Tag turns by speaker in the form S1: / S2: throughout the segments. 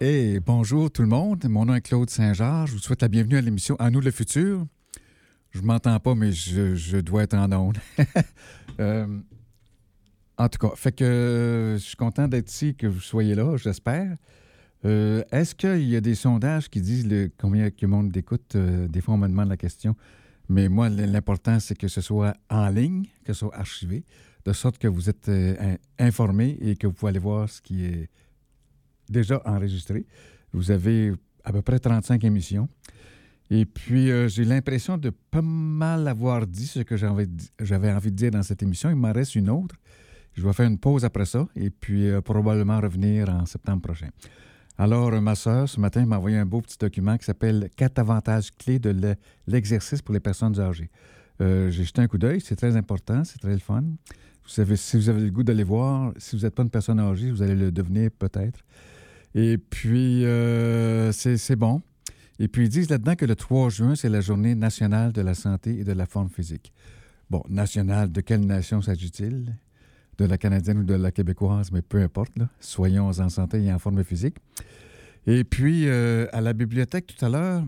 S1: Et bonjour tout le monde, mon nom est Claude Saint-Georges. Je vous souhaite la bienvenue à l'émission À nous le futur. Je m'entends pas, mais je, dois être en onde. Euh, en tout cas, fait que euh, je suis content d'être ici, que vous soyez là, j'espère. Euh, Est-ce qu'il y a des sondages qui disent le, combien de monde d'écoute? Euh, des fois, on me demande la question. Mais moi, l'important, c'est que ce soit en ligne, que ce soit archivé, de sorte que vous êtes in- informé et que vous pouvez aller voir ce qui est déjà enregistré. Vous avez à peu près 35 émissions. Et puis, euh, j'ai l'impression de pas mal avoir dit ce que j'avais envie de dire dans cette émission. Il m'en reste une autre. Je vais faire une pause après ça et puis euh, probablement revenir en septembre prochain. Alors, ma sœur, ce matin, m'a envoyé un beau petit document qui s'appelle Quatre avantages clés de le- l'exercice pour les personnes âgées. Euh, j'ai jeté un coup d'œil, c'est très important, c'est très le fun. Vous savez, si vous avez le goût d'aller voir, si vous n'êtes pas une personne âgée, vous allez le devenir peut-être. Et puis, euh, c'est bon. Et puis, ils disent là-dedans que le 3 juin, c'est la journée nationale de la santé et de la forme physique. Bon, nationale, de quelle nation s'agit-il? De la canadienne ou de la québécoise, mais peu importe, soyons en santé et en forme physique. Et puis, euh, à la bibliothèque tout à l'heure,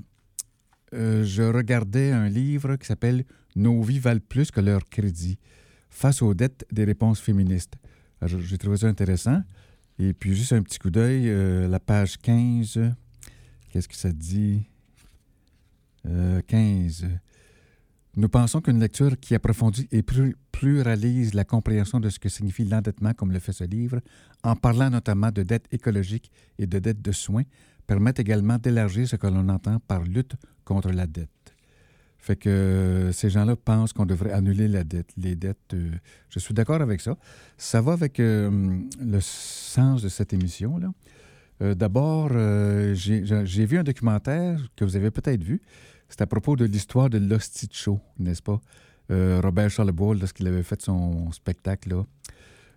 S1: euh, je regardais un livre qui s'appelle Nos vies valent plus que leur crédit, face aux dettes des réponses féministes. J'ai trouvé ça intéressant. Et puis, juste un petit coup d'œil, euh, la page 15, qu'est-ce que ça dit? Euh, 15. Nous pensons qu'une lecture qui approfondit et plu- pluralise la compréhension de ce que signifie l'endettement, comme le fait ce livre, en parlant notamment de dette écologique et de dette de soins, permet également d'élargir ce que l'on entend par lutte contre la dette. Fait que euh, ces gens-là pensent qu'on devrait annuler la dette. Les dettes, euh, je suis d'accord avec ça. Ça va avec euh, le sens de cette émission-là. D'abord, j'ai vu un documentaire que vous avez peut-être vu. C'est à propos de l'histoire de l'Hostie n'est-ce pas? Robert Charlebois, lorsqu'il avait fait son spectacle, là.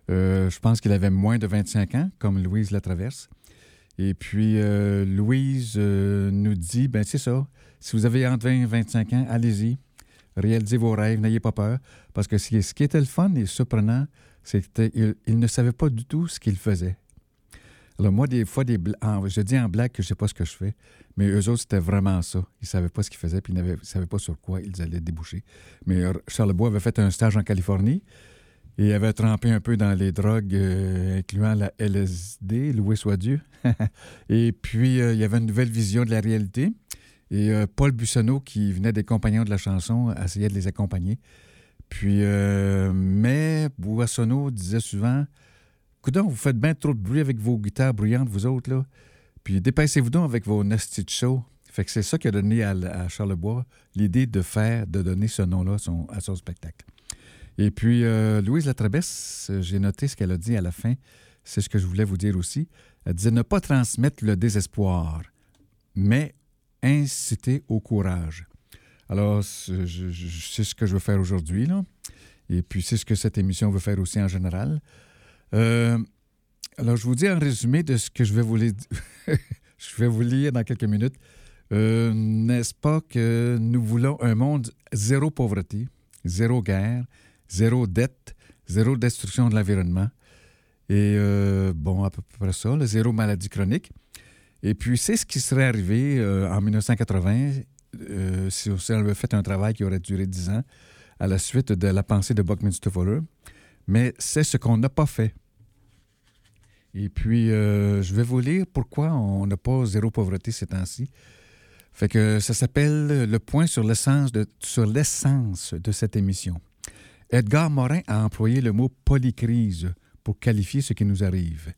S1: Je pense qu'il avait moins de 25 ans, comme Louise Latraverse. Et puis, euh, Louise euh, nous dit, ben c'est ça, si vous avez entre 20 et 25 ans, allez-y, réalisez vos rêves, n'ayez pas peur. Parce que ce qui était le fun et surprenant, c'était qu'il ne savait pas du tout ce qu'il faisait. Alors moi, des fois, je dis en blague que je ne sais pas ce que je fais, mais eux autres, c'était vraiment ça. Ils ne savaient pas ce qu'ils faisaient, puis ils ne savaient pas sur quoi ils allaient déboucher. Mais euh, Charles Bois avait fait un stage en Californie et avait trempé un peu dans les drogues, euh, incluant la LSD, loué soit Dieu. et puis, euh, il y avait une nouvelle vision de la réalité. Et euh, Paul Bussonneau, qui venait des compagnons de la chanson, essayait de les accompagner. Puis, mais Boissonneau disait souvent Coudon, vous faites bien trop de bruit avec vos guitares bruyantes, vous autres, là. Puis dépêchez-vous donc avec vos nasty show. Fait que c'est ça qui a donné à, à Charlebois l'idée de faire, de donner ce nom-là à son spectacle. Et puis, euh, Louise Latrabesse, euh, j'ai noté ce qu'elle a dit à la fin. C'est ce que je voulais vous dire aussi. Elle disait ne pas transmettre le désespoir, mais inciter au courage. Alors, c'est ce que je veux faire aujourd'hui, là. Et puis, c'est ce que cette émission veut faire aussi en général. Euh, alors, je vous dis en résumé de ce que je vais vous, lire- je vais vous lire dans quelques minutes. N'est-ce pas que nous voulons un monde zéro pauvreté, zéro guerre, zéro dette, zéro destruction de l'environnement. Et euh, bon, à peu près ça, le zéro maladie chronique. Et puis, c'est ce qui serait arrivé euh, en 1980 euh, si on avait fait un travail qui aurait duré 10 ans à la suite de la pensée de Buckminster Fuller. Mais c'est ce qu'on n'a pas fait. Et puis, euh, je vais vous lire pourquoi on n'a pas zéro pauvreté ces temps-ci. Fait que ça s'appelle Le point sur l'essence de, sur l'essence de cette émission. Edgar Morin a employé le mot polycrise pour qualifier ce qui nous arrive.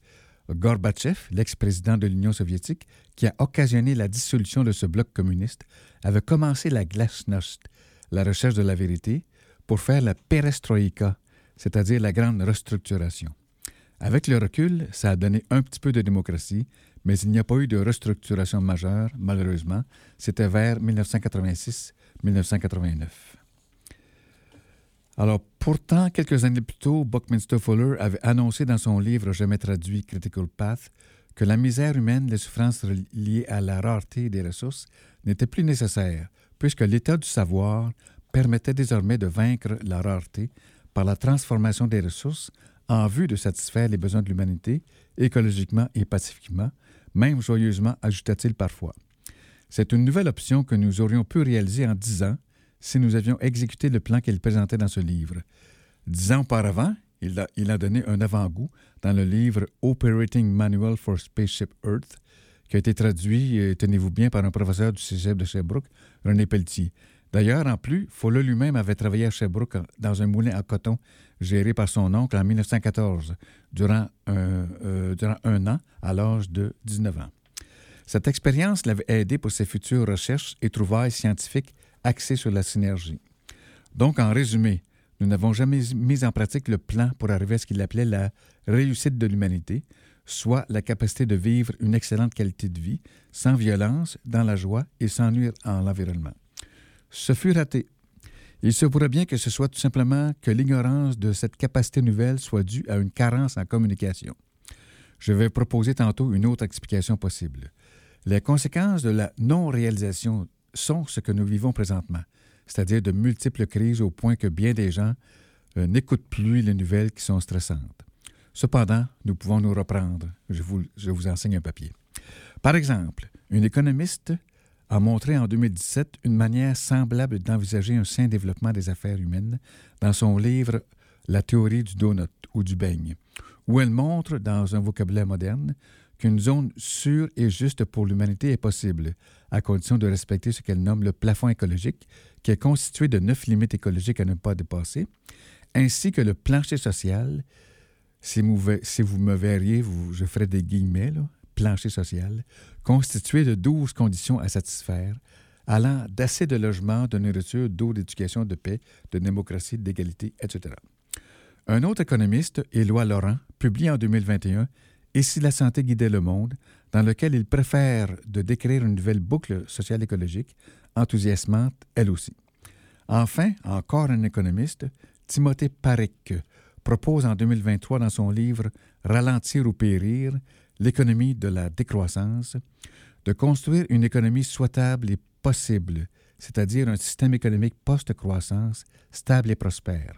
S1: Gorbatchev, l'ex-président de l'Union soviétique, qui a occasionné la dissolution de ce bloc communiste, avait commencé la glasnost, la recherche de la vérité, pour faire la perestroïka, c'est-à-dire la grande restructuration. Avec le recul, ça a donné un petit peu de démocratie, mais il n'y a pas eu de restructuration majeure, malheureusement. C'était vers 1986-1989. Alors, pourtant, quelques années plus tôt, Buckminster Fuller avait annoncé dans son livre Jamais traduit Critical Path que la misère humaine, les souffrances liées à la rareté des ressources n'étaient plus nécessaires, puisque l'état du savoir permettait désormais de vaincre la rareté par la transformation des ressources en vue de satisfaire les besoins de l'humanité, écologiquement et pacifiquement, même joyeusement, ajouta-t-il parfois. C'est une nouvelle option que nous aurions pu réaliser en dix ans si nous avions exécuté le plan qu'il présentait dans ce livre. Dix ans auparavant, il a, donné un avant-goût dans le livre Operating Manual for Spaceship Earth, qui a été traduit, tenez-vous bien, par un professeur du cégep de Sherbrooke, René Pelletier. D'ailleurs, en plus, Fuller lui-même avait travaillé à Sherbrooke dans un moulin à coton géré par son oncle en 1914, durant un, euh, durant un an, à l'âge de 19 ans. Cette expérience l'avait aidé pour ses futures recherches et trouvailles scientifiques axé sur la synergie. Donc, en résumé, nous n'avons jamais mis en pratique le plan pour arriver à ce qu'il appelait la réussite de l'humanité, soit la capacité de vivre une excellente qualité de vie, sans violence, dans la joie et sans nuire à l'environnement. Ce fut raté. Il se pourrait bien que ce soit tout simplement que l'ignorance de cette capacité nouvelle soit due à une carence en communication. Je vais proposer tantôt une autre explication possible. Les conséquences de la non-réalisation sont ce que nous vivons présentement, c'est-à-dire de multiples crises au point que bien des gens euh, n'écoutent plus les nouvelles qui sont stressantes. Cependant, nous pouvons nous reprendre. Je vous, enseigne un papier. Par exemple, une économiste a montré en 2017 une manière semblable d'envisager un sain développement des affaires humaines dans son livre La théorie du donut ou du beigne, où elle montre, dans un vocabulaire moderne, qu'une zone sûre et juste pour l'humanité est possible, à condition de respecter ce qu'elle nomme le plafond écologique, qui est constitué de neuf limites écologiques à ne pas dépasser, ainsi que le plancher social. Si vous, me verriez, je ferai des guillemets, plancher social, constitué de douze conditions à satisfaire, allant d'assez de logement, de nourriture, d'eau, d'éducation, de paix, de démocratie, d'égalité, etc. Un autre économiste, Éloi Laurent, publie en 2021 Et si la santé guidait le monde, dans lequel il préfère de décrire une nouvelle boucle sociale écologique, enthousiasmante elle aussi. Enfin, encore un économiste, Timothée Parek, propose en 2023 dans son livre Ralentir ou périr, l'économie de la décroissance, de construire une économie souhaitable et possible, c'est-à-dire un système économique post-croissance, stable et prospère.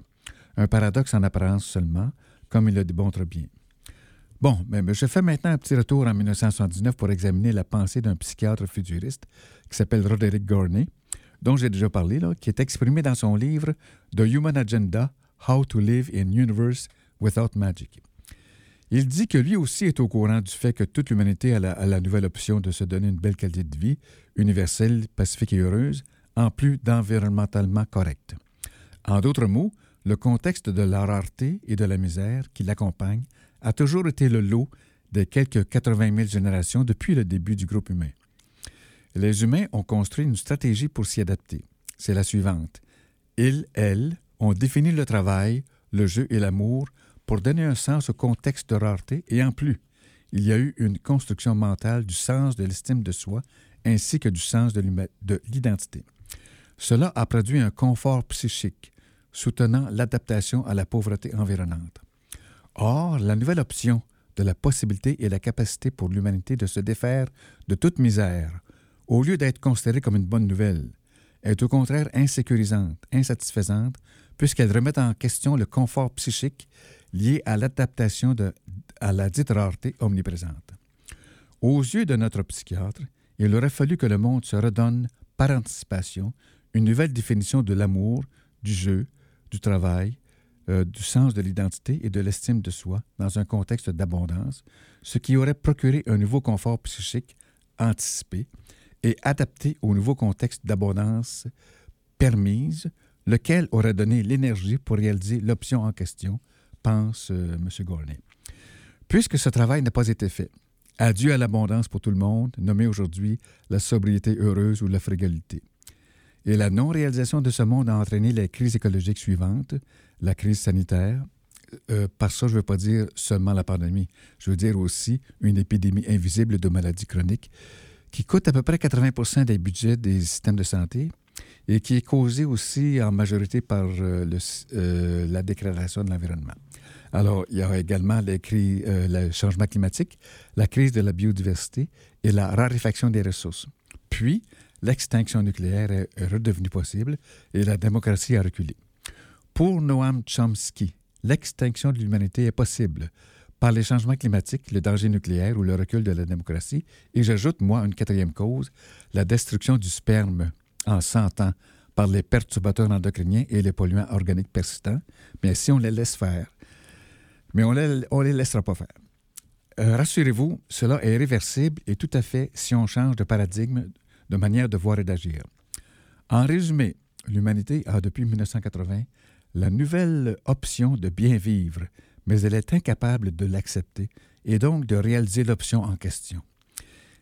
S1: Un paradoxe en apparence seulement, comme il le démontre bien. Bon, mais, je fais maintenant un petit retour en 1979 pour examiner la pensée d'un psychiatre futuriste qui s'appelle Roderick Gorney, dont j'ai déjà parlé, là, qui est exprimé dans son livre The Human Agenda How to Live in Universe Without Magic. Il dit que lui aussi est au courant du fait que toute l'humanité a, a la, nouvelle option de se donner une belle qualité de vie, universelle, pacifique et heureuse, en plus d'environnementalement correcte. En d'autres mots, le contexte de la rareté et de la misère qui l'accompagne a toujours été le lot des quelques 80 000 générations depuis le début du groupe humain. Les humains ont construit une stratégie pour s'y adapter. C'est la suivante. Ils, elles, ont défini le travail, le jeu et l'amour pour donner un sens au contexte de rareté et en plus, il y a eu une construction mentale du sens de l'estime de soi ainsi que du sens de l'identité. Cela a produit un confort psychique, soutenant l'adaptation à la pauvreté environnante. Or, la nouvelle option de la possibilité et la capacité pour l'humanité de se défaire de toute misère, au lieu d'être considérée comme une bonne nouvelle, est au contraire insécurisante, insatisfaisante, puisqu'elle remet en question le confort psychique lié à l'adaptation à la dite rareté omniprésente. Aux yeux de notre psychiatre, il aurait fallu que le monde se redonne par anticipation une nouvelle définition de l'amour, du jeu, du travail, euh, du sens de l'identité et de l'estime de soi dans un contexte d'abondance, ce qui aurait procuré un nouveau confort psychique anticipé et adapté au nouveau contexte d'abondance permise, lequel aurait donné l'énergie pour réaliser l'option en question, pense euh, M. Gournay. Puisque ce travail n'a pas été fait, adieu à l'abondance pour tout le monde, nommée aujourd'hui la sobriété heureuse ou la frugalité. Et la non-réalisation de ce monde a entraîné les crises écologiques suivantes, la crise sanitaire. Euh, par ça, je ne veux pas dire seulement la pandémie. Je veux dire aussi une épidémie invisible de maladies chroniques qui coûte à peu près 80 des budgets des systèmes de santé et qui est causée aussi en majorité par euh, euh, la dégradation de l'environnement. Alors, il y a également les euh, le changement climatique, la crise de la biodiversité et la raréfaction des ressources. Puis, l'extinction nucléaire est redevenue possible et la démocratie a reculé. Pour Noam Chomsky, l'extinction de l'humanité est possible par les changements climatiques, le danger nucléaire ou le recul de la démocratie. Et j'ajoute, moi, une quatrième cause, la destruction du sperme en 100 ans par les perturbateurs endocriniens et les polluants organiques persistants. Mais si on les laisse faire, mais on les, on les laissera pas faire. Euh, Rassurez-vous, cela est réversible et tout à fait si on change de paradigme, de manière de voir et d'agir. En résumé, l'humanité a depuis 1980 la nouvelle option de bien vivre, mais elle est incapable de l'accepter et donc de réaliser l'option en question.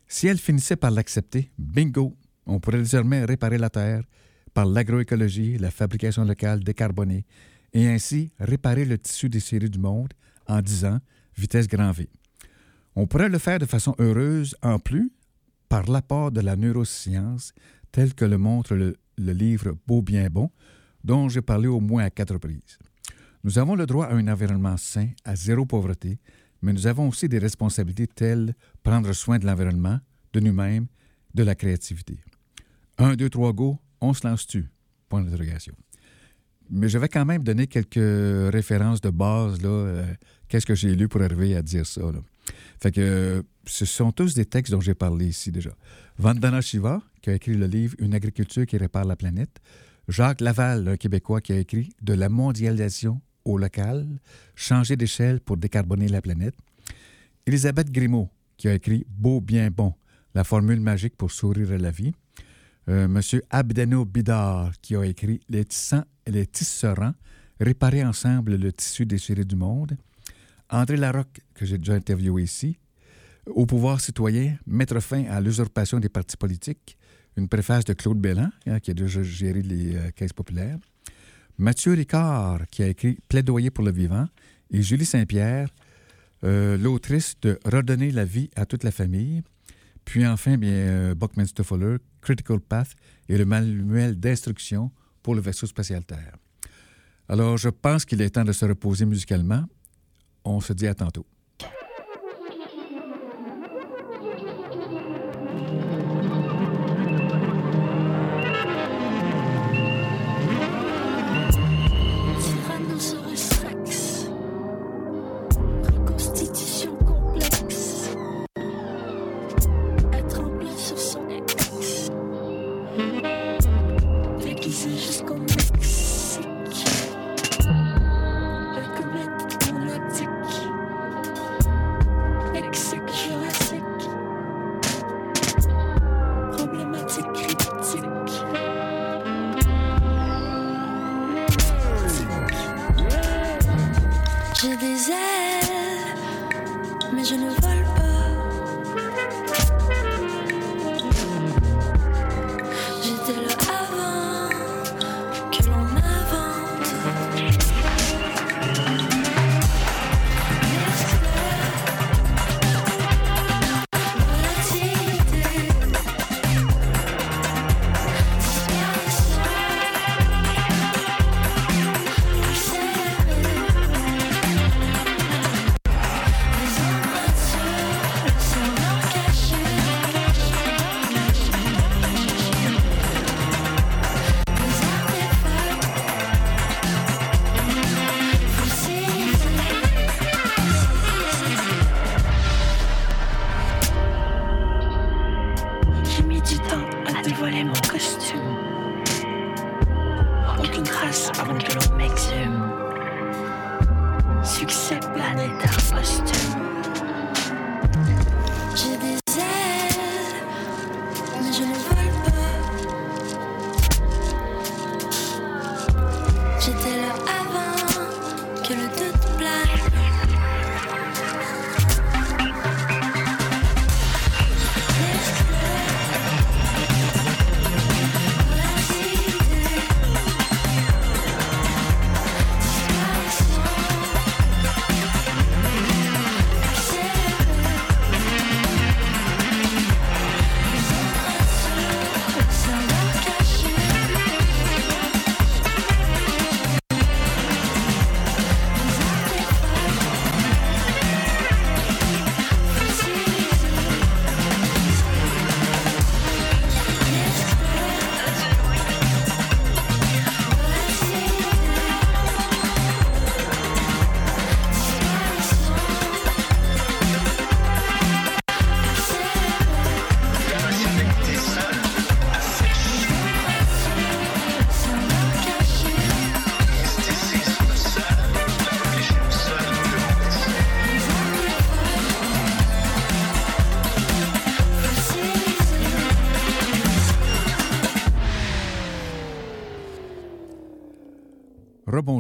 S1: Si elle finissait par l'accepter, bingo, on pourrait désormais réparer la Terre par l'agroécologie, la fabrication locale décarbonée, et ainsi réparer le tissu des séries du monde en 10 ans, vitesse grand V. On pourrait le faire de façon heureuse en plus par l'apport de la neuroscience tel que le montre le, livre Beau bien bon, dont j'ai parlé au moins à quatre reprises. Nous avons le droit à un environnement sain, à zéro pauvreté, mais nous avons aussi des responsabilités telles prendre soin de l'environnement, de nous-mêmes, de la créativité. Un, deux, trois, go, on se lance-tu? Point d'interrogation. Mais je vais quand même donner quelques références de base, euh, Qu'est-ce que j'ai lu pour arriver à dire ça. Fait que ce sont tous des textes dont j'ai parlé ici déjà. Vandana Shiva, qui a écrit le livre Une agriculture qui répare la planète. Jacques Laval, un Québécois qui a écrit De la mondialisation au local, changer d'échelle pour décarboner la planète. Elisabeth Grimaud, qui a écrit Beau, bien, bon, la formule magique pour sourire à la vie. Euh, Monsieur Abdeno Bidar, qui a écrit Les tissants et les tisserands, réparer ensemble le tissu déchiré du monde. André Larocque, que j'ai déjà interviewé ici. Au pouvoir citoyen, mettre fin à l'usurpation des partis politiques. Une préface de Claude Bellan, hein, qui a déjà géré les euh, caisses populaires. Mathieu Ricard, qui a écrit Plaidoyer pour le vivant. Et Julie Saint-Pierre, euh, l'autrice de Redonner la vie à toute la famille. Puis enfin, bien, euh, Critical Path et le manuel d'instruction pour le vaisseau spatial Terre. Alors, je pense qu'il est temps de se reposer musicalement. On se dit à tantôt.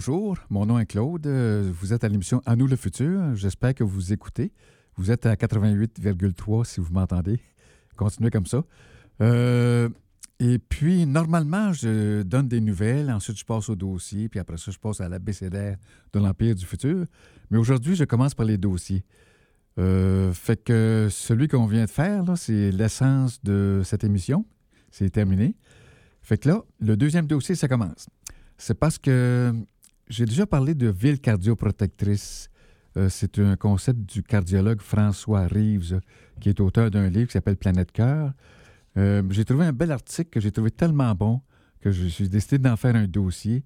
S1: Rebonjour, mon nom est Claude. Euh, Vous êtes à l'émission À nous le futur. J'espère que vous écoutez. Vous êtes à 88,3 si vous m'entendez. Continuez comme ça. Euh, et puis, normalement, je donne des nouvelles. Ensuite, je passe au dossier. Puis après ça, je passe à l'abécédaire de l'Empire du futur. Mais aujourd'hui, je commence par les dossiers. Euh, fait que celui qu'on vient de faire, c'est l'essence de cette émission. C'est terminé. Fait que là, le deuxième dossier, ça commence. C'est parce que j'ai déjà parlé de ville cardioprotectrice. Euh, c'est un concept du cardiologue François Reeves, qui est auteur d'un livre qui s'appelle Planète Cœur. Euh, j'ai trouvé un bel article que j'ai trouvé tellement bon que je suis décidé d'en faire un dossier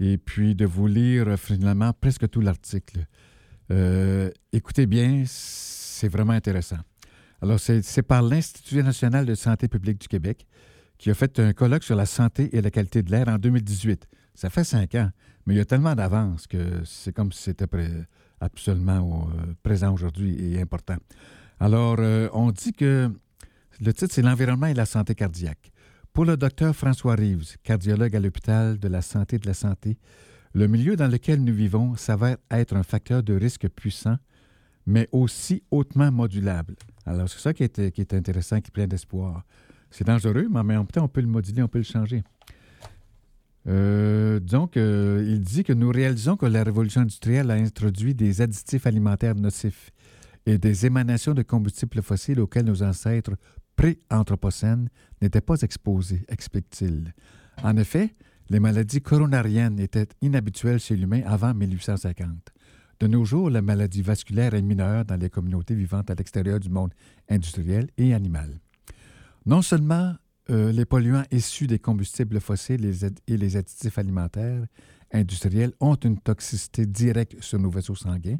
S1: et puis de vous lire euh, finalement presque tout l'article. Écoutez bien, c'est vraiment intéressant. Alors, c'est par l'Institut national de santé publique du Québec qui a fait un colloque sur la santé et la qualité de l'air en 2018. Ça fait cinq ans, mais il y a tellement d'avance que c'est comme si c'était absolument euh, présent aujourd'hui et important. Alors, euh, on dit que le titre, c'est L'environnement et la santé cardiaque. Pour le docteur François Reeves, cardiologue à l'hôpital de la santé de la santé, le milieu dans lequel nous vivons s'avère être un facteur de risque puissant, mais aussi hautement modulable. Alors, c'est ça qui est, qui est intéressant, qui est plein d'espoir. C'est dangereux, mais en même temps, on peut le moduler, on peut le changer. Euh, donc, euh, il dit que nous réalisons que la révolution industrielle a introduit des additifs alimentaires nocifs et des émanations de combustibles fossiles auxquels nos ancêtres pré-anthropocènes n'étaient pas exposés, explique-t-il. En effet, les maladies coronariennes étaient inhabituelles chez l'humain avant 1850. De nos jours, la maladie vasculaire est mineure dans les communautés vivantes à l'extérieur du monde industriel et animal. Non seulement euh, les polluants issus des combustibles fossiles et les additifs alimentaires industriels ont une toxicité directe sur nos vaisseaux sanguins,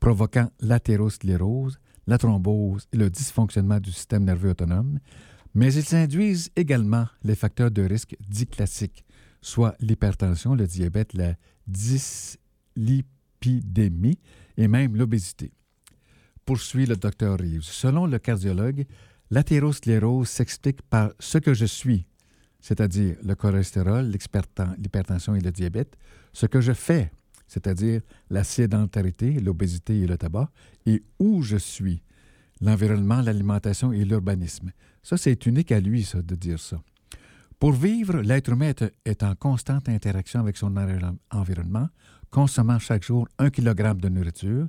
S1: provoquant l'athérosclérose, la thrombose et le dysfonctionnement du système nerveux autonome, mais ils induisent également les facteurs de risque dits classiques, soit l'hypertension, le diabète, la dyslipidémie et même l'obésité. Poursuit le docteur Reeves. Selon le cardiologue, l'athérosclérose s'explique par ce que je suis, c'est-à-dire le cholestérol, l'hypertension et le diabète, ce que je fais, c'est-à-dire la sédentarité, l'obésité et le tabac, et où je suis, l'environnement, l'alimentation et l'urbanisme. Ça, c'est unique à lui, ça, de dire ça. Pour vivre, l'être humain est, en constante interaction avec son environ- environnement, consommant chaque jour 1 kg de nourriture,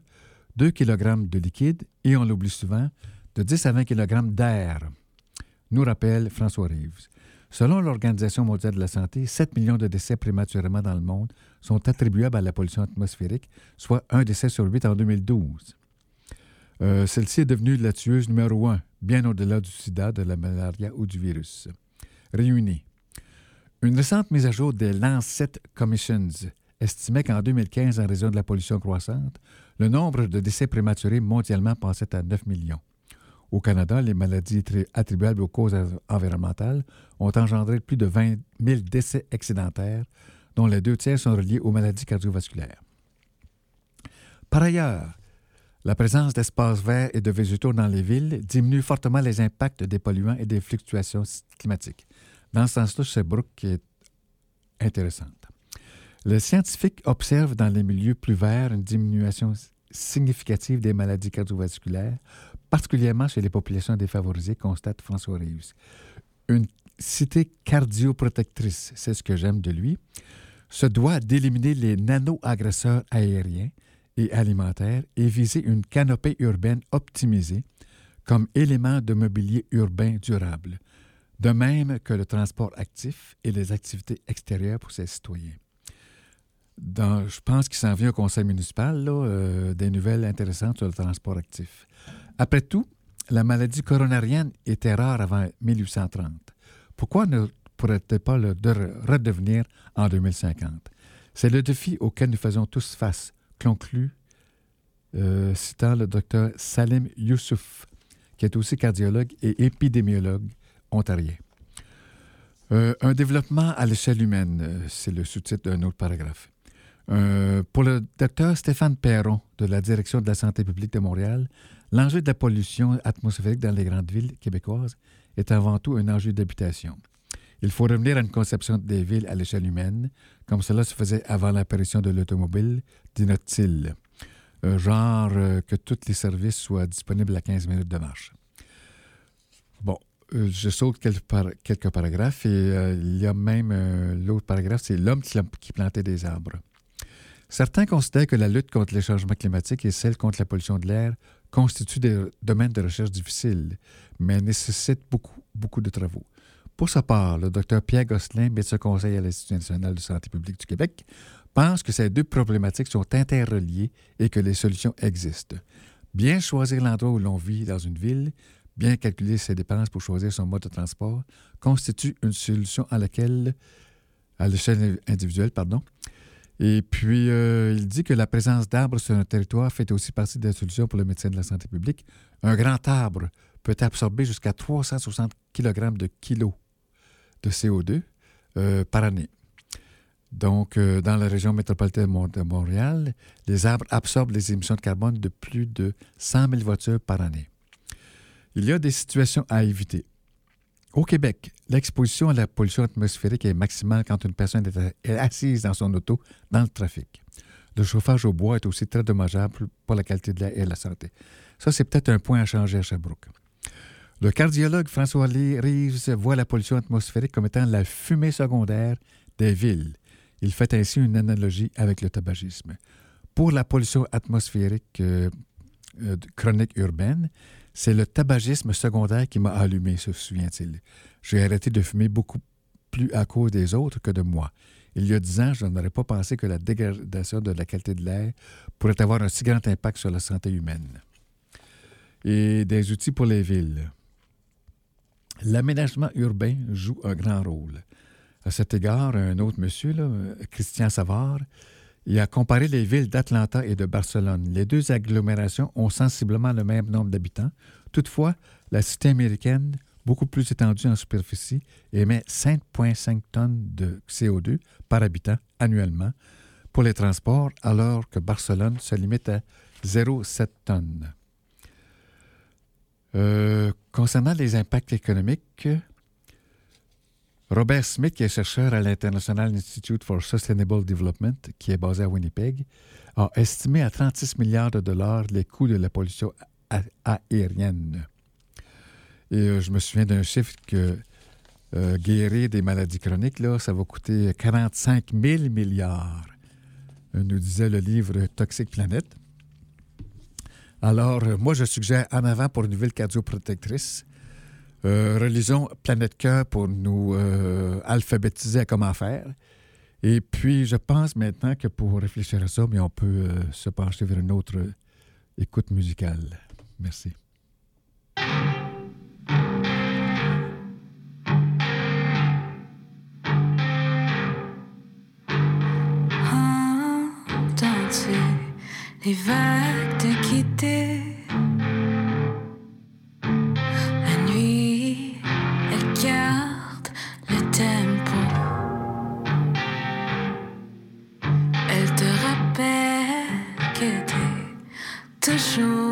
S1: 2 kg de liquide et, on l'oublie souvent, de 10 à 20 kg d'air, nous rappelle François Reeves. Selon l'Organisation mondiale de la santé, 7 millions de décès prématurément dans le monde sont attribuables à la pollution atmosphérique, soit un décès sur huit en 2012. Euh, Celle-ci est devenue la tueuse numéro un, bien au-delà du sida, de la malaria ou du virus. Réunis. Une récente mise à jour des Lancet Commissions estimait qu'en 2015, en raison de la pollution croissante, le nombre de décès prématurés mondialement passait à 9 millions. Au Canada, les maladies tri- attribuables aux causes env- environnementales ont engendré plus de 20 000 décès excédentaires, dont les deux tiers sont reliés aux maladies cardiovasculaires. Par ailleurs, la présence d'espaces verts et de végétaux dans les villes diminue fortement les impacts des polluants et des fluctuations climatiques. Dans ce sens-là, Sherbrooke qui est intéressante. Les scientifiques observent dans les milieux plus verts une diminution significative des maladies cardiovasculaires, particulièrement chez les populations défavorisées, constate François Reeves. Une cité cardioprotectrice, c'est ce que j'aime de lui, se doit d'éliminer les nano-agresseurs aériens et alimentaires et viser une canopée urbaine optimisée comme élément de mobilier urbain durable, de même que le transport actif et les activités extérieures pour ses citoyens. Je pense qu'il s'en vient au conseil municipal, euh, des nouvelles intéressantes sur le transport actif. Après tout, la maladie coronarienne était rare avant 1830. Pourquoi ne pourrait-elle pas le de- redevenir en 2050? C'est le défi auquel nous faisons tous face, conclut, euh, citant le docteur Salim Youssouf, qui est aussi cardiologue et épidémiologue ontarien. Euh, un développement à l'échelle humaine, euh, c'est le sous-titre d'un autre paragraphe. Pour le docteur Stéphane Perron de la Direction de la santé publique de Montréal, l'enjeu de la pollution atmosphérique dans les grandes villes québécoises est avant tout un enjeu d'habitation. Il faut revenir à une conception des villes à l'échelle humaine, comme cela se faisait avant l'apparition de l'automobile, dinote-t-il. Euh, genre euh, que tous les services soient disponibles à 15 minutes de marche. Bon, euh, je saute quelques, par- quelques paragraphes et euh, il y a même l'autre paragraphe, c'est l'homme qui plantait des arbres. Certains considèrent que la lutte contre les changements climatiques et celle contre la pollution de l'air constituent des domaines de recherche difficiles, mais nécessitent beaucoup, beaucoup de travaux. Pour sa part, le docteur Pierre Gosselin, médecin conseil à l'Institut national de santé publique du Québec, pense que ces deux problématiques sont interreliées et que les solutions existent. Bien choisir l'endroit où l'on vit dans une ville, bien calculer ses dépenses pour choisir son mode de transport, constitue une solution à laquelle, à l'échelle individuelle, pardon. Et puis, euh, il dit que la présence d'arbres sur un territoire fait aussi partie de la solution pour le médecin de la santé publique. Un grand arbre peut absorber jusqu'à 360 kg de kilos de CO2 euh, par année. Donc, euh, dans la région métropolitaine de Montréal, les arbres absorbent les émissions de carbone de plus de 100 000 voitures par année. Il y a des situations à éviter. Au Québec, l'exposition à la pollution atmosphérique est maximale quand une personne est assise dans son auto dans le trafic. Le chauffage au bois est aussi très dommageable pour la qualité de l'air et la santé. Ça, c'est peut-être un point à changer à Sherbrooke. Le cardiologue François Reeves voit la pollution atmosphérique comme étant la fumée secondaire des villes. Il fait ainsi une analogie avec le tabagisme. Pour la pollution atmosphérique euh, euh, chronique urbaine, c'est le tabagisme secondaire qui m'a allumé, se souvient-il. J'ai arrêté de fumer beaucoup plus à cause des autres que de moi. Il y a dix ans, je n'aurais pas pensé que la dégradation de la qualité de l'air pourrait avoir un si grand impact sur la santé humaine. Et des outils pour les villes. L'aménagement urbain joue un grand rôle. À cet égard, un autre monsieur, Christian Savard, il a comparé les villes d'Atlanta et de Barcelone. Les deux agglomérations ont sensiblement le même nombre d'habitants. Toutefois, la cité américaine, beaucoup plus étendue en superficie, émet 5,5 tonnes de CO2 par habitant annuellement pour les transports, alors que Barcelone se limite à 0,7 tonnes. Euh, concernant les impacts économiques, Robert Smith, qui est chercheur à l'International Institute for Sustainable Development, qui est basé à Winnipeg, a estimé à 36 milliards de dollars les coûts de la pollution aérienne. Et euh, je me souviens d'un chiffre que euh, guérir des maladies chroniques, là, ça va coûter 45 000 milliards, euh, nous disait le livre Toxic Planet. Alors, moi, je suggère en avant pour une ville cardioprotectrice. Euh, relisons Planète Cœur pour nous euh, alphabétiser à comment faire. Et puis, je pense maintenant que pour réfléchir à ça, on peut euh, se pencher vers une autre écoute musicale. Merci.
S2: Quitter?
S1: 手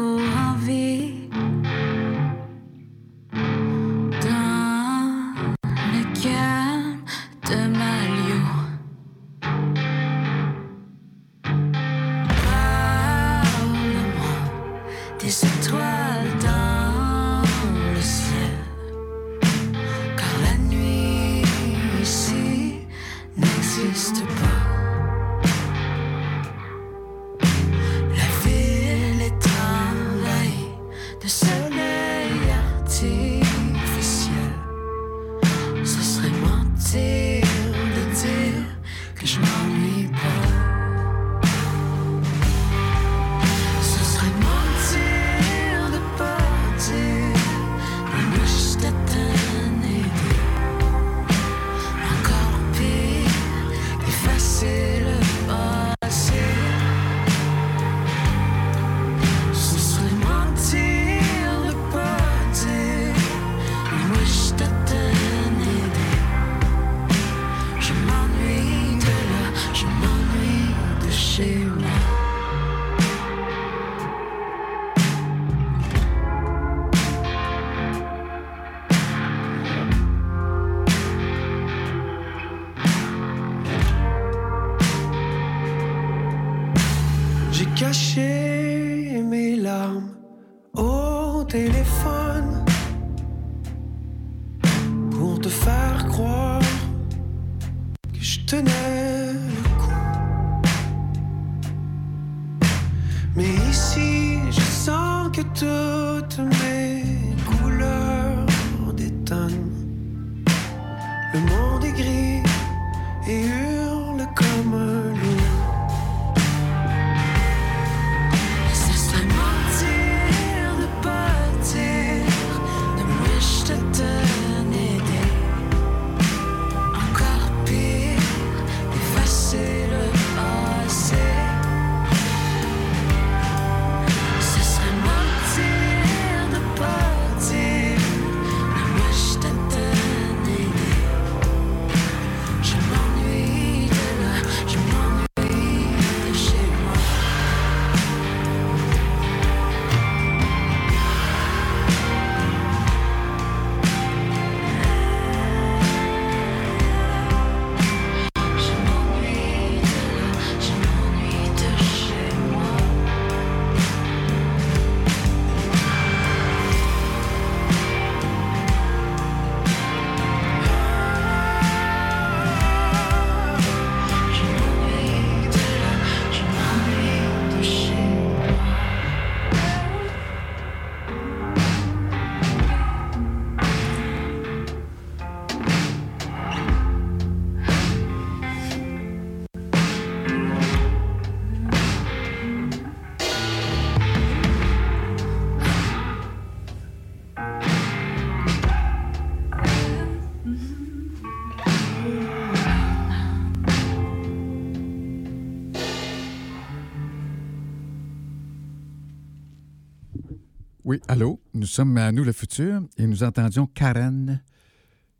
S1: nous sommes à Nous le futur et nous entendions Karen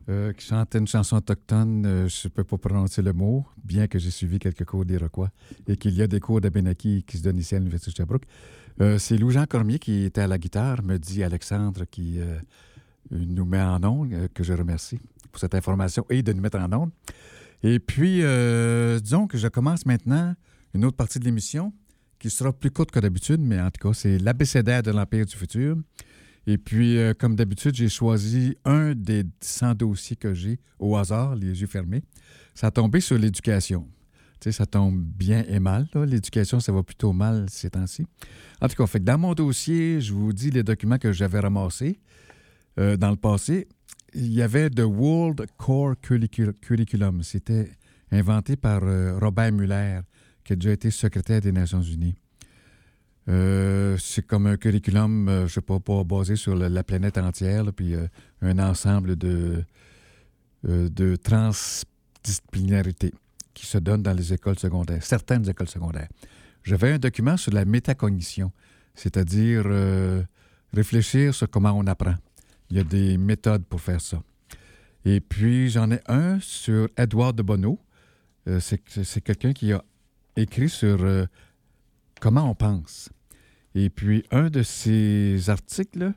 S1: euh, qui chantait une chanson autochtone. euh, je ne peux pas prononcer le mot, bien que j'ai suivi quelques cours d'Iroquois et qu'il y a des cours d'Abenaki qui se donnent ici à l'Université de Sherbrooke. Euh, C'est Lou-Jean Cormier qui était à la guitare, me dit Alexandre qui nous met en ondes, que je remercie pour cette information et de nous mettre en ondes. Et puis, disons que je commence maintenant une autre partie de l'émission qui sera plus courte que d'habitude, mais en tout cas, c'est l'abécédaire de l'Empire du futur. Et puis, euh, comme d'habitude, j'ai choisi un des 100 dossiers que j'ai au hasard, les yeux fermés. Ça a tombé sur l'éducation. Tu sais, ça tombe bien et mal. L'éducation, ça va plutôt mal ces temps-ci. En tout cas, fait dans mon dossier, je vous dis les documents que j'avais ramassés euh, dans le passé. Il y avait The World Core Curricu- Curriculum. C'était inventé par euh, Robert Muller, qui a déjà été secrétaire des Nations Unies. Euh, c'est comme un curriculum, euh, je sais pas, basé sur la planète entière, puis euh, un ensemble de, euh, de transdisciplinarité qui se donne dans les écoles secondaires, certaines écoles secondaires. J'avais un document sur la métacognition, c'est-à-dire réfléchir sur comment on apprend. Il y a des méthodes pour faire ça. Et puis, j'en ai un sur Edouard de Bonneau. C'est quelqu'un qui a écrit sur comment on pense. Et puis, un de ses articles,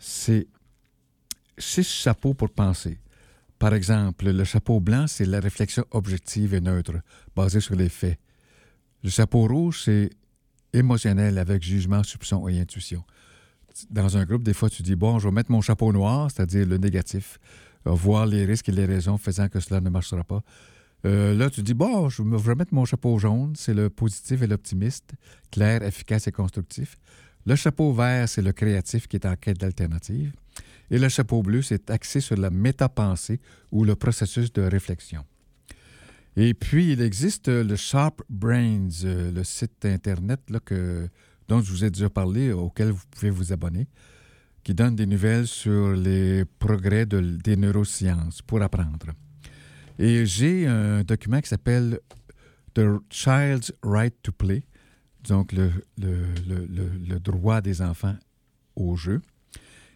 S1: c'est six chapeaux pour penser. Par exemple, le chapeau blanc, c'est la réflexion objective et neutre, basée sur les faits. Le chapeau rouge, c'est émotionnel avec jugement, soupçon et intuition. Dans un groupe, des fois, tu dis, bon, je vais mettre mon chapeau noir, c'est-à-dire le négatif, euh, voir les risques et les raisons faisant que cela ne marchera pas. Euh, là, tu dis, bon, je vais mettre mon chapeau jaune, c'est le positif et l'optimiste, clair, efficace et constructif. Le chapeau vert, c'est le créatif qui est en quête d'alternative. Et le chapeau bleu, c'est axé sur la métapensée ou le processus de réflexion. Et puis, il existe le Sharp Brains, euh, le site Internet dont je vous ai déjà parlé, auquel vous pouvez vous abonner, qui donne des nouvelles sur les progrès de- des neurosciences pour apprendre. Et j'ai un document qui s'appelle The Child's Right to Play, donc le, le- le- le- droit des enfants au jeu.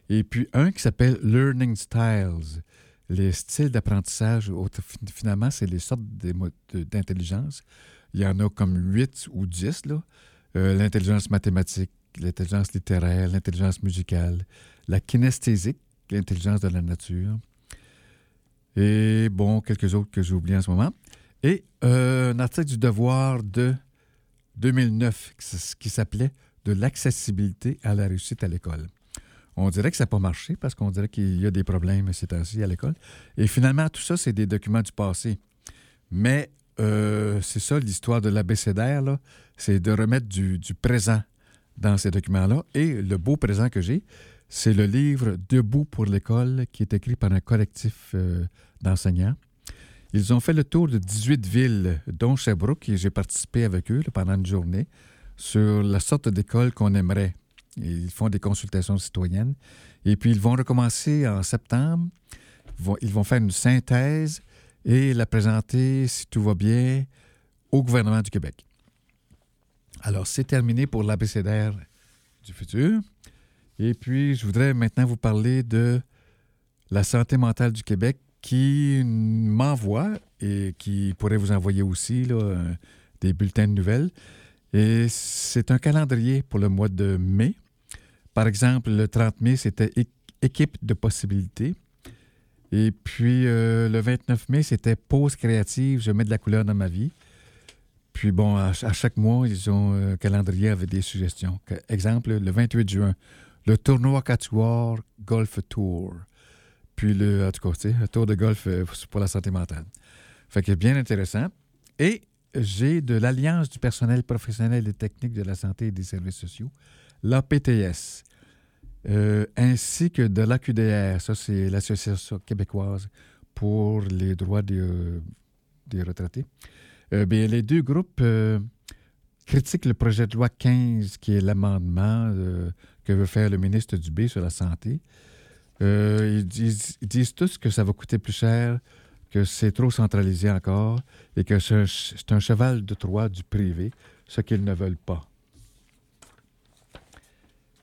S1: Et puis un qui s'appelle Learning Styles, les styles d'apprentissage. Finalement, c'est les sortes d'intelligence. Il y en a comme 8 ou 10, là. Euh, l'intelligence mathématique, l'intelligence littéraire, l'intelligence musicale, la kinesthésique, l'intelligence de la nature. Et bon, quelques autres que j'ai oubliés en ce moment. Et euh, un article du devoir de 2009 qui s'appelait De l'accessibilité à la réussite à l'école. On dirait que ça n'a pas marché parce qu'on dirait qu'il y a des problèmes ces temps-ci à l'école. Et finalement, tout ça, c'est des documents du passé. Mais euh, c'est ça l'histoire de l'abécédaire, c'est de remettre du présent dans ces documents-là. Et le beau présent que j'ai, c'est le livre Debout pour l'école qui est écrit par un collectif euh, d'enseignants. Ils ont fait le tour de 18 villes, dont Sherbrooke, et j'ai participé avec eux pendant une journée sur la sorte d'école qu'on aimerait. Ils font des consultations citoyennes. Et puis, ils vont recommencer en septembre. Ils vont, ils vont faire une synthèse et la présenter, si tout va bien, au gouvernement du Québec. Alors, c'est terminé pour l'abécédaire du futur. Et puis, je voudrais maintenant vous parler de la santé mentale du Québec qui m'envoie et qui pourrait vous envoyer aussi euh, des bulletins de nouvelles. Et c'est un calendrier pour le mois de mai. Par exemple, le 30 mai, c'était équipe de possibilités. Et puis, euh, le 29 mai, c'était pause créative, je mets de la couleur dans ma vie. Puis, bon, à, à chaque mois, ils ont un calendrier avec des suggestions. Exemple, le 28 juin, le tournoi Quatuor Golf Tour. Puis, le, en tout cas, le tour de golf euh, pour la santé mentale. Fait que bien intéressant. Et j'ai de l'Alliance du personnel professionnel et technique de la santé et des services sociaux, l'APTS, euh, ainsi que de l'AQDR, ça c'est l'Association québécoise pour les droits des, euh, retraités. Euh, bien, les deux groupes critiquent le projet de loi 15, qui est l'amendement que veut faire le ministre Dubé sur la santé. Euh, ils, disent, ils disent tous que ça va coûter plus cher, que c'est trop centralisé encore et que c'est un, cheval de Troie du privé, ce qu'ils ne veulent pas.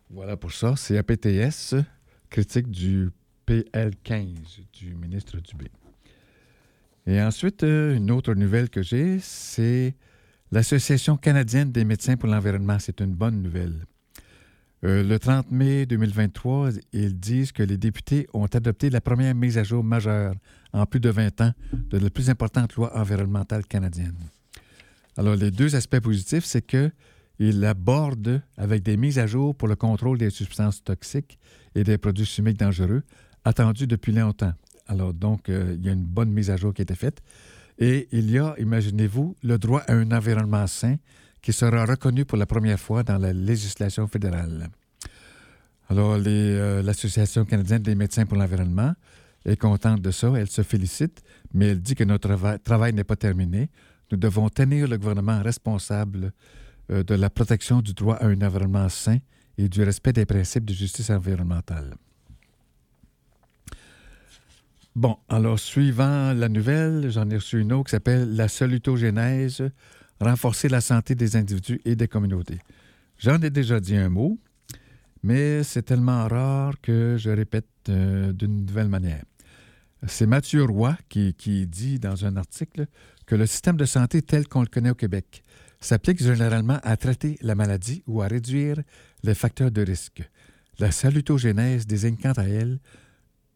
S1: Voilà pour ça. C'est APTS, critique du PL15 du ministre Dubé. Et ensuite, euh, une autre nouvelle que j'ai, c'est l'Association canadienne des médecins pour l'environnement. C'est une bonne nouvelle. Euh, le 30 mai 2023, ils disent que les députés ont adopté la première mise à jour majeure en plus de 20 ans de la plus importante loi environnementale canadienne. Alors, les deux aspects positifs, c'est que il aborde avec des mises à jour pour le contrôle des substances toxiques et des produits chimiques dangereux attendus depuis longtemps. Alors, donc, euh, il y a une bonne mise à jour qui a été faite. Et il y a, imaginez-vous, le droit à un environnement sain qui sera reconnu pour la première fois dans la législation fédérale. Alors, euh, l'Association canadienne des médecins pour l'environnement est contente de ça. Elle se félicite, mais elle dit que notre trava- travail n'est pas terminé. Nous devons tenir le gouvernement responsable euh, de la protection du droit à un environnement sain et du respect des principes de justice environnementale. Bon, alors, suivant la nouvelle, j'en ai reçu une autre qui s'appelle La salutogénèse, renforcer la santé des individus et des communautés. J'en ai déjà dit un mot, mais c'est tellement rare que je répète euh, d'une nouvelle manière. C'est Mathieu Roy qui, qui dit dans un article que le système de santé tel qu'on le connaît au Québec s'applique généralement à traiter la maladie ou à réduire les facteurs de risque. La salutogénèse désigne quant à elle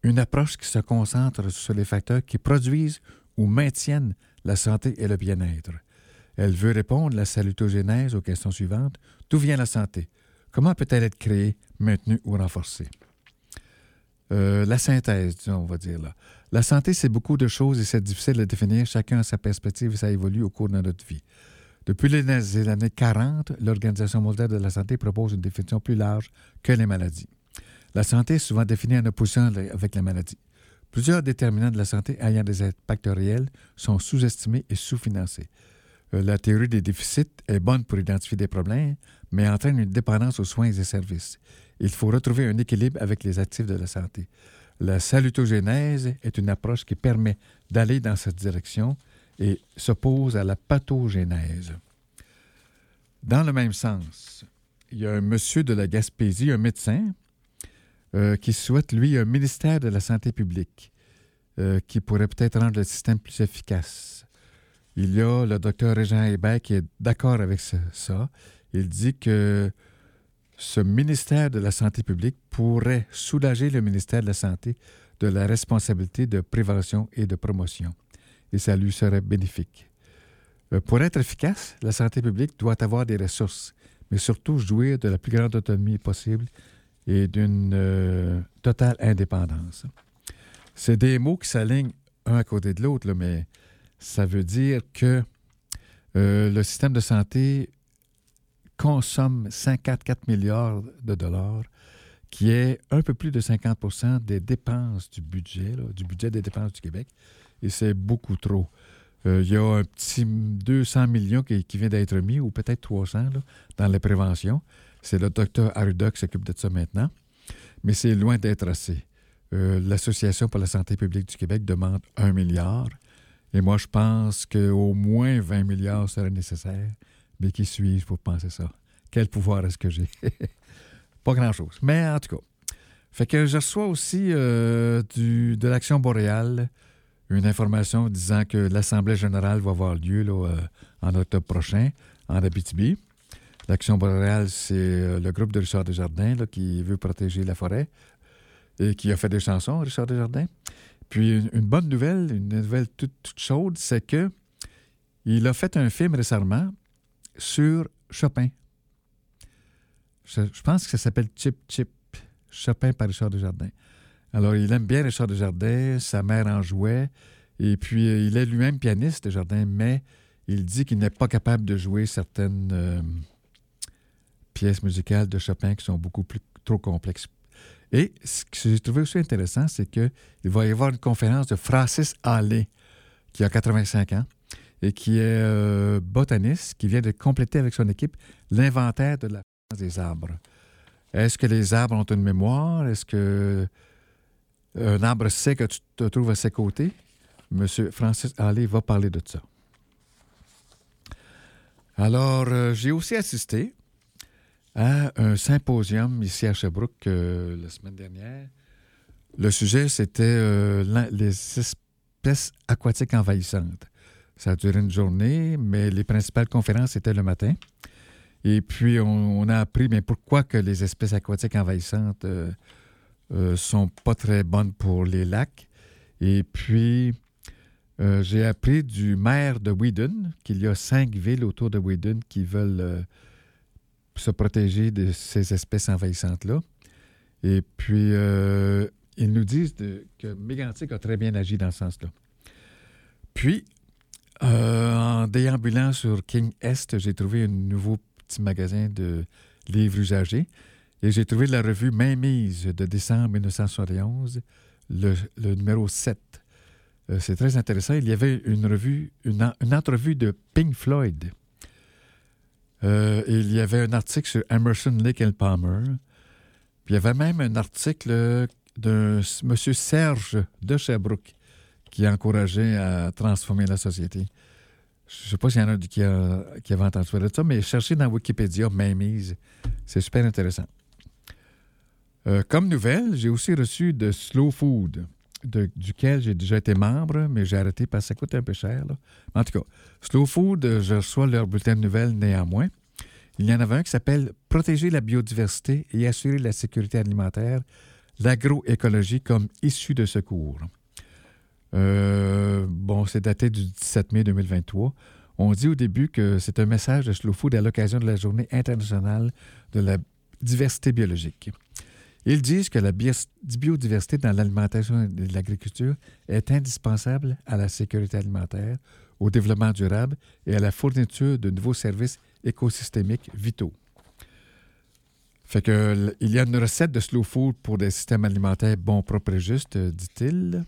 S1: une approche qui se concentre sur les facteurs qui produisent ou maintiennent la santé et le bien-être. Elle veut répondre, la salutogénèse, aux questions suivantes. D'où vient la santé? Comment peut-elle être créée, maintenue ou renforcée? Euh, la synthèse, disons, on va dire. La santé, c'est beaucoup de choses et c'est difficile de définir. Chacun a sa perspective et ça évolue au cours de notre vie. Depuis les les années 40, l'Organisation mondiale de la santé propose une définition plus large que les maladies. La santé est souvent définie en opposition avec la maladie. Plusieurs déterminants de la santé ayant des impacts réels sont sous-estimés et sous-financés. Euh, La théorie des déficits est bonne pour identifier des problèmes, mais entraîne une dépendance aux soins et services. Il faut retrouver un équilibre avec les actifs de la santé. La salutogénèse est une approche qui permet d'aller dans cette direction et s'oppose à la pathogénèse. Dans le même sens, il y a un monsieur de la Gaspésie, un médecin, euh, qui souhaite, lui, un ministère de la santé publique euh, qui pourrait peut-être rendre le système plus efficace. Il y a le docteur Régent Hébert qui est d'accord avec ça. Il dit que ce ministère de la santé publique pourrait soulager le ministère de la Santé de la responsabilité de prévention et de promotion. Et ça lui serait bénéfique. Euh, pour être efficace, la santé publique doit avoir des ressources, mais surtout jouir de la plus grande autonomie possible et d'une euh, totale indépendance. C'est des mots qui s'alignent un à côté de l'autre, mais ça veut dire que euh, le système de santé consomme 54 milliards de dollars, qui est un peu plus de 50% des dépenses du budget, du budget des dépenses du Québec, et c'est beaucoup trop. Euh, il y a un petit 200 millions qui, vient d'être mis, ou peut-être 300, là, dans la prévention. C'est le docteur Arruda qui s'occupe de ça maintenant, mais c'est loin d'être assez. Euh, L'Association pour la santé publique du Québec demande un milliard, et moi, je pense qu'au moins 20 milliards seraient nécessaires. Mais qui suis-je pour penser ça? Quel pouvoir est-ce que j'ai? Pas grand-chose. Mais en tout cas. Fait que je reçois aussi euh, de l'Action boréale une information disant que l'Assemblée générale va avoir lieu là, euh, en octobre prochain en Abitibi. L'Action boréale, c'est euh, le groupe de Richard Desjardins qui veut protéger la forêt et qui a fait des chansons, Richard Desjardins. Puis une, bonne nouvelle, une nouvelle toute, toute chaude, c'est que il a fait un film récemment sur Chopin. Je, je pense que ça s'appelle Chip Chip. Chopin par Richard Desjardins. Alors, il aime bien Richard Desjardins, sa mère en jouait, et puis euh, il est lui-même pianiste, Desjardins, mais il dit qu'il n'est pas capable de jouer certaines euh, pièces musicales de Chopin qui sont beaucoup plus trop complexes. Et ce que j'ai trouvé aussi intéressant, c'est qu'il va y avoir une conférence de Francis Allais, qui a 85 ans, et qui est euh, botaniste, qui vient de compléter avec son équipe l'inventaire de la des arbres. Est-ce que les arbres ont une mémoire? Est-ce que un arbre sait que tu te trouves à ses côtés? Monsieur Francis Allais va parler de ça. Alors, euh, j'ai aussi assisté à un symposium ici à Sherbrooke euh, la semaine dernière. Le sujet, c'était euh, les espèces aquatiques envahissantes. Ça a duré une journée, mais les principales conférences étaient le matin. Et puis, on, a appris pourquoi que les espèces aquatiques envahissantes euh, euh, sont pas très bonnes pour les lacs. Et puis, j'ai appris du maire de Whedon qu'il y a cinq villes autour de Whedon qui veulent se protéger de ces espèces envahissantes-là. Et puis, euh, ils nous disent que Mégantic a très bien agi dans ce sens-là. Puis, euh, en déambulant sur King Est, j'ai trouvé un nouveau petit magasin de livres usagés et j'ai trouvé la revue Mainmise de décembre 1971, le, numéro 7. Euh, C'est très intéressant. Il y avait une revue, une, une entrevue de Pink Floyd. Euh, et il y avait un article sur Emerson, Lake and Palmer. Puis il y avait même un article d'un s- monsieur Serge de Sherbrooke qui encourageait à transformer la société. Je ne sais pas s'il y en a qui, a, qui entendu parler de ça, mais cherchez dans Wikipédia Mainmise. C'est super intéressant. Euh, comme nouvelle, j'ai aussi reçu de Slow Food, duquel j'ai déjà été membre, mais j'ai arrêté parce que ça coûte un peu cher. En tout cas, Slow Food, euh, je reçois leur bulletin de nouvelles néanmoins. Il y en avait un qui s'appelle Protéger la biodiversité et assurer la sécurité alimentaire, l'agroécologie comme issue de secours. Euh, bon, c'est daté du 17 mai 2023. On dit au début que c'est un message de Slow Food à l'occasion de la Journée internationale de la diversité biologique. Ils disent que la biodiversité dans l'alimentation et l'agriculture est indispensable à la sécurité alimentaire, au développement durable et à la fourniture de nouveaux services écosystémiques vitaux. Fait que il y a une recette de slow food pour des systèmes alimentaires bons, propres et justes, euh, dit-il.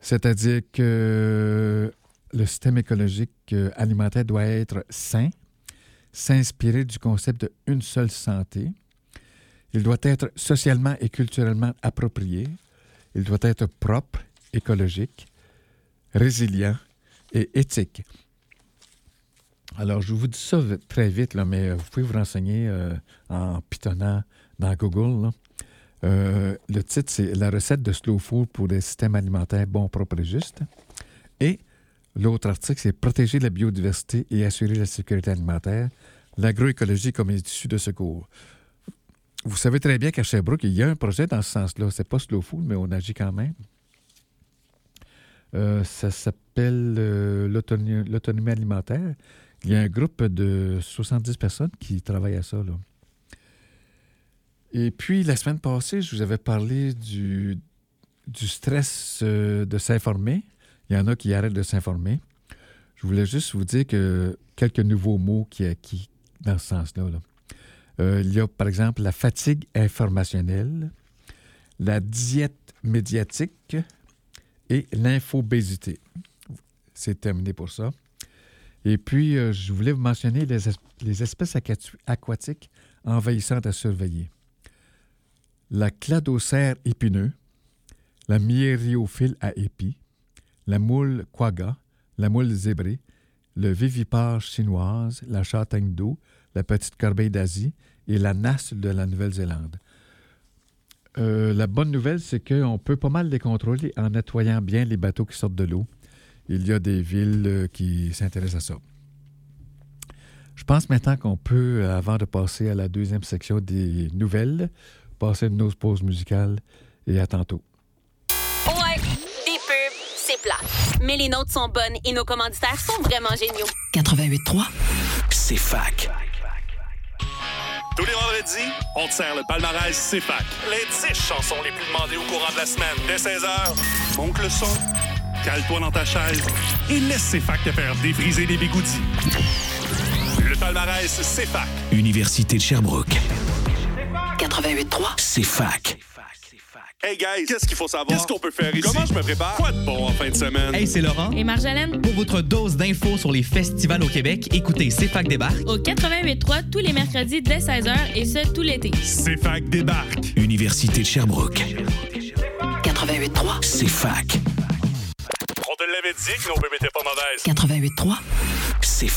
S1: C'est-à-dire que le système écologique euh, alimentaire doit être sain, s'inspirer du concept de une seule santé. Il doit être socialement et culturellement approprié. Il doit être propre, écologique, résilient et éthique. Alors, je vous dis ça très vite, mais euh, vous pouvez vous renseigner euh, en pitonnant dans Google. Euh, le titre, c'est La recette de slow food pour des systèmes alimentaires bons, propres et justes. Et l'autre article, c'est Protéger la biodiversité et assurer la sécurité alimentaire, l'agroécologie comme issue de secours. Vous savez très bien qu'à Sherbrooke, il y a un projet dans ce sens-là. C'est pas slow food, mais on agit quand même. Euh, ça s'appelle euh, l'autonomie alimentaire. Il y a un groupe de 70 personnes qui travaillent à ça. Et puis, la semaine passée, je vous avais parlé du, du stress euh, de s'informer. Il y en a qui arrêtent de s'informer. Je voulais juste vous dire que quelques nouveaux mots qui, qui dans ce sens-là. là. Euh, il y a, par exemple, la fatigue informationnelle, la diète médiatique et l'infobésité. C'est terminé pour ça. Et puis, euh, je voulais vous mentionner les, es- les espèces aquatiques envahissantes à surveiller. La cladocère épineux, la myériophile à épis, la moule quagga, la moule zébrée, le vivipare chinoise, la châtaigne d'eau, la petite corbeille d'Asie et la nasse de la Nouvelle-Zélande. Euh, la bonne nouvelle, c'est qu'on peut pas mal les contrôler en nettoyant bien les bateaux qui sortent de l'eau. Il y a des villes euh, qui s'intéressent à ça. Je pense maintenant qu'on peut, euh, avant de passer à la deuxième section des nouvelles, passer une autre pause musicale et à tantôt.
S3: Ouais, des pubs, c'est plat. Mais les nôtres sont bonnes et nos commanditaires sont vraiment géniaux.
S4: 88.3. C'est fac.
S5: Tous les vendredis, on te sert le palmarès CFAC. Les 10 chansons les plus demandées au courant de la semaine. Dès 16h, monte le son, cale-toi dans ta chaise et laisse CFAC te faire défriser les bigoudis. Le palmarès CFAC.
S4: Université de Sherbrooke.
S2: 88.3.
S4: C'est fac.
S5: Hey guys, qu'est-ce qu'il faut savoir? Qu'est-ce qu'on peut faire ici? Comment je me prépare? Quoi de bon en fin de semaine?
S6: Hey, c'est Laurent.
S7: Et Marjolaine,
S6: Pour votre dose d'infos sur les festivals au Québec, écoutez CFAC débarque.
S7: au 88.3 tous les mercredis dès 16h et ce, tout l'été.
S5: CFAC débarque.
S4: Université de Sherbrooke.
S2: 88.3.
S4: C'est fac.
S5: On te l'avait dit que nos bébés étaient pas mauvaises.
S2: 88.3.
S4: C'est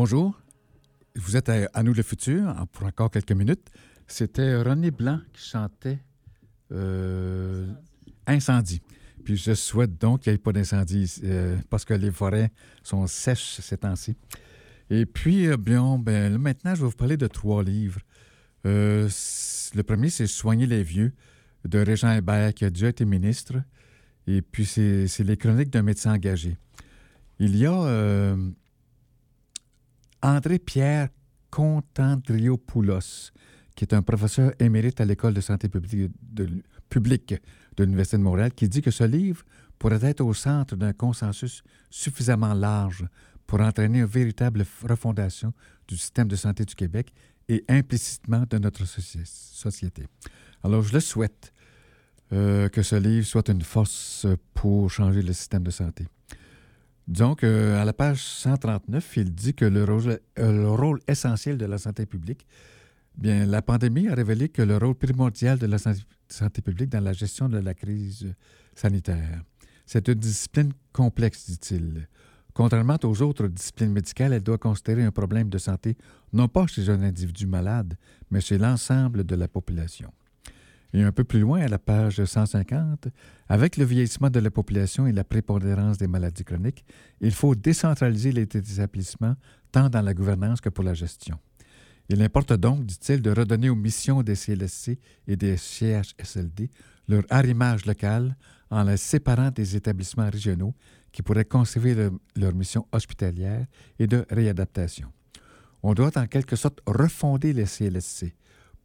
S1: Bonjour. Vous êtes à, nous le futur pour encore quelques minutes. C'était René Blanc qui chantait euh, Incendie. Puis je souhaite donc qu'il n'y ait pas d'incendie euh, parce que les forêts sont sèches ces temps-ci. Et puis, euh, bien, ben, maintenant, je vais vous parler de trois livres. Euh, le premier, c'est Soigner les vieux de Régent Hébert, qui a déjà été ministre. Et puis, c'est les chroniques d'un médecin engagé. Il y a André-Pierre Contandriopoulos, qui est un professeur émérite à l'École de santé publique de, l'Université de Montréal, qui dit que ce livre pourrait être au centre d'un consensus suffisamment large pour entraîner une véritable refondation du système de santé du Québec et implicitement de notre soci- société. Alors, je le souhaite euh, que ce livre soit une force pour changer le système de santé. Donc, euh, à la page 139, il dit que le rôle, euh, le rôle essentiel de la santé publique, bien, la pandémie a révélé que le rôle primordial de la santé publique dans la gestion de la crise sanitaire. C'est une discipline complexe, dit-il. Contrairement aux autres disciplines médicales, elle doit considérer un problème de santé non pas chez un individu malade, mais chez l'ensemble de la population. Et un peu plus loin, à la page 150, avec le vieillissement de la population et la prépondérance des maladies chroniques, il faut décentraliser les établissements tant dans la gouvernance que pour la gestion. Il importe donc, dit-il, de redonner aux missions des CLSC et des CHSLD leur arrimage local en les séparant des établissements régionaux qui pourraient conserver leur, leur mission hospitalière et de réadaptation. On doit en quelque sorte refonder les CLSC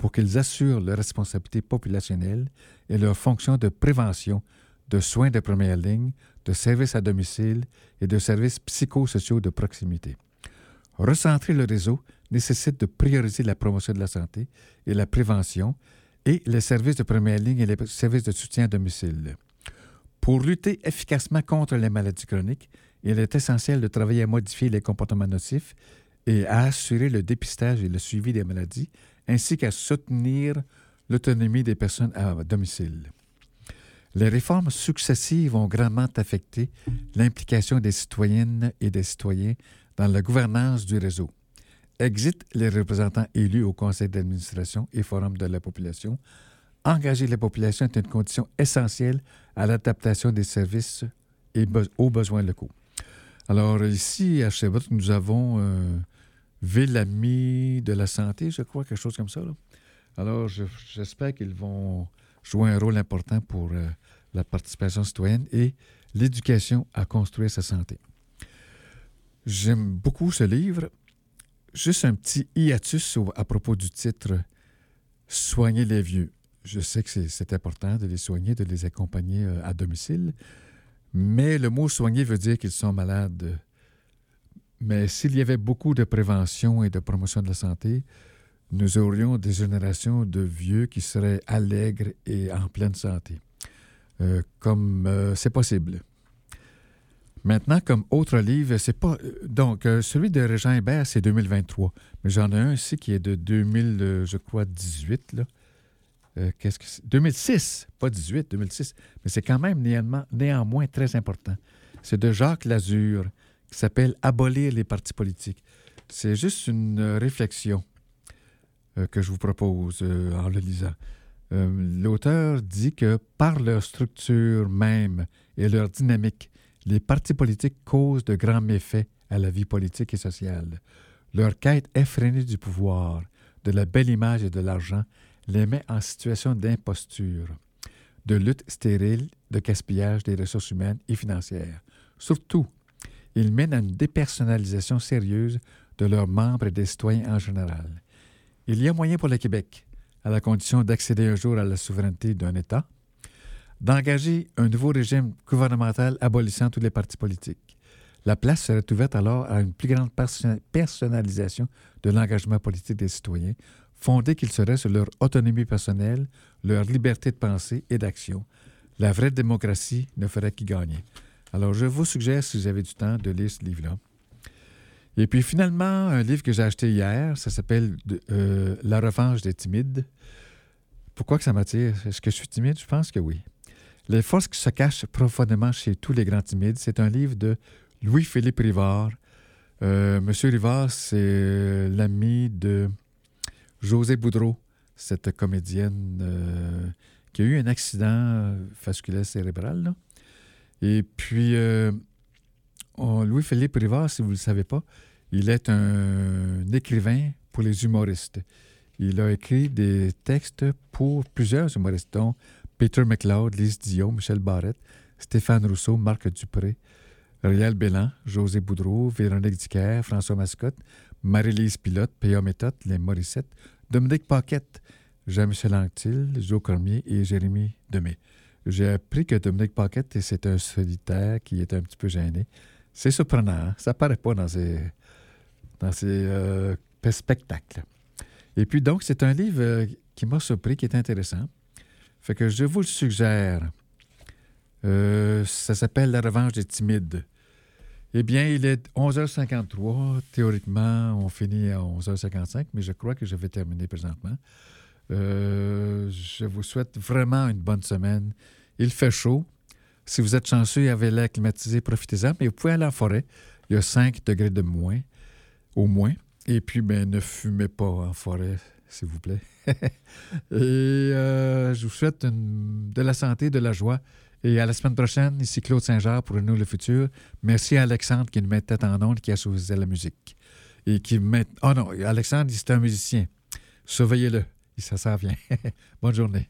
S1: pour qu'ils assurent leur responsabilité populationnelle et leur fonction de prévention, de soins de première ligne, de services à domicile et de services psychosociaux de proximité. Recentrer le réseau nécessite de prioriser la promotion de la santé et la prévention et les services de première ligne et les services de soutien à domicile. Pour lutter efficacement contre les maladies chroniques, il est essentiel de travailler à modifier les comportements nocifs et à assurer le dépistage et le suivi des maladies, ainsi qu'à soutenir l'autonomie des personnes à domicile. Les réformes successives ont grandement affecté l'implication des citoyennes et des citoyens dans la gouvernance du réseau. Exit les représentants élus au conseil d'administration et forum de la population. Engager la population est une condition essentielle à l'adaptation des services aux besoins locaux. Alors ici, à Sherbrooke, nous avons euh, Ville amie de la santé, je crois, quelque chose comme ça. Alors, je- j'espère qu'ils vont jouer un rôle important pour euh, la participation citoyenne et l'éducation à construire sa santé. J'aime beaucoup ce livre. Juste un petit hiatus à propos du titre Soigner les vieux. Je sais que c'est- c'est important de les soigner, de les accompagner euh, à domicile, mais le mot soigner veut dire qu'ils sont malades. Mais s'il y avait beaucoup de prévention et de promotion de la santé, nous aurions des générations de vieux qui seraient allègres et en pleine santé. Euh, comme euh, c'est possible. Maintenant, comme autre livre, c'est pas. euh, Donc, celui de Régent Hébert, c'est 2023. Mais j'en ai un ici qui est de 2000, euh, je crois, 18. Là. Euh, Qu'est-ce que c'est? 2006, pas 18, 2006. Mais c'est quand même néanmoins, néanmoins très important. C'est de Jacques Lazure, s'appelle Abolir les partis politiques. C'est juste une euh, réflexion euh, que je vous propose euh, en le lisant. L'auteur dit que par leur structure même et leur dynamique, les partis politiques causent de grands méfaits à la vie politique et sociale. Leur quête effrénée du pouvoir, de la belle image et de l'argent les met en situation d'imposture, de lutte stérile, de gaspillage des ressources humaines et financières. Surtout, ils mènent à une dépersonnalisation sérieuse de leurs membres et des citoyens en général. Il y a moyen pour le Québec, à la condition d'accéder un jour à la souveraineté d'un État, d'engager un nouveau régime gouvernemental abolissant tous les partis politiques. La place serait ouverte alors à une plus grande perso- personnalisation de l'engagement politique des citoyens, fondée qu'il serait sur leur autonomie personnelle, leur liberté de pensée et d'action. La vraie démocratie ne ferait qu'y gagner. Alors, je vous suggère, si vous avez du temps, de lire ce livre-là. Et puis finalement, un livre que j'ai acheté hier, ça s'appelle euh, La revanche des timides. Pourquoi que ça m'attire? Est-ce que je suis timide? Je pense que oui. Les forces qui se cachent profondément chez tous les grands timides, c'est un livre de Louis-Philippe Rivard. Euh, Monsieur Rivard, c'est l'ami de José Boudreau, cette comédienne euh, qui a eu un accident vasculaire cérébral. Et puis, euh, Louis-Philippe Rivard, si vous ne le savez pas, il est un écrivain pour les humoristes. Il a écrit des textes pour plusieurs humoristes, dont Peter McLeod, Lise Dion, Michel Barrette, Stéphane Rousseau, Marc Dupré, Riel Bélan, José Boudreau, Véronique Dicker, François Mascotte, Marie-Lise Pilote, P.A. Méthode, Les Morissettes, Dominique Paquette, Jean-Michel Anctil, Joe Cormier et Jérémy Demé. J'ai appris que Dominique Paquette, c'est un solitaire qui est un petit peu gêné. C'est surprenant, hein? ça paraît pas dans ses, dans euh, spectacles. Et puis donc, c'est un livre euh, qui m'a surpris, qui est intéressant. Fait que je vous le suggère. Euh, ça s'appelle La revanche des timides. Eh bien, il est 11h53. Théoriquement, on finit à 11h55, mais je crois que je vais terminer présentement. Euh, je vous souhaite vraiment une bonne semaine. Il fait chaud. Si vous êtes chanceux et avez l'air climatisé, profitez-en. Mais vous pouvez aller en forêt. Il y a 5 degrés de moins, au moins. Et puis, ben, ne fumez pas en forêt, s'il vous plaît. et euh, je vous souhaite de la santé, de la joie. Et à la semaine prochaine, ici Claude Saint-Jean pour Nous le futur. Merci à Alexandre qui nous mettait en onde, qui a choisi la musique. Et qui met... Oh non, Alexandre, c'est un musicien. Surveillez-le. Ça s'en vient. Bonne journée.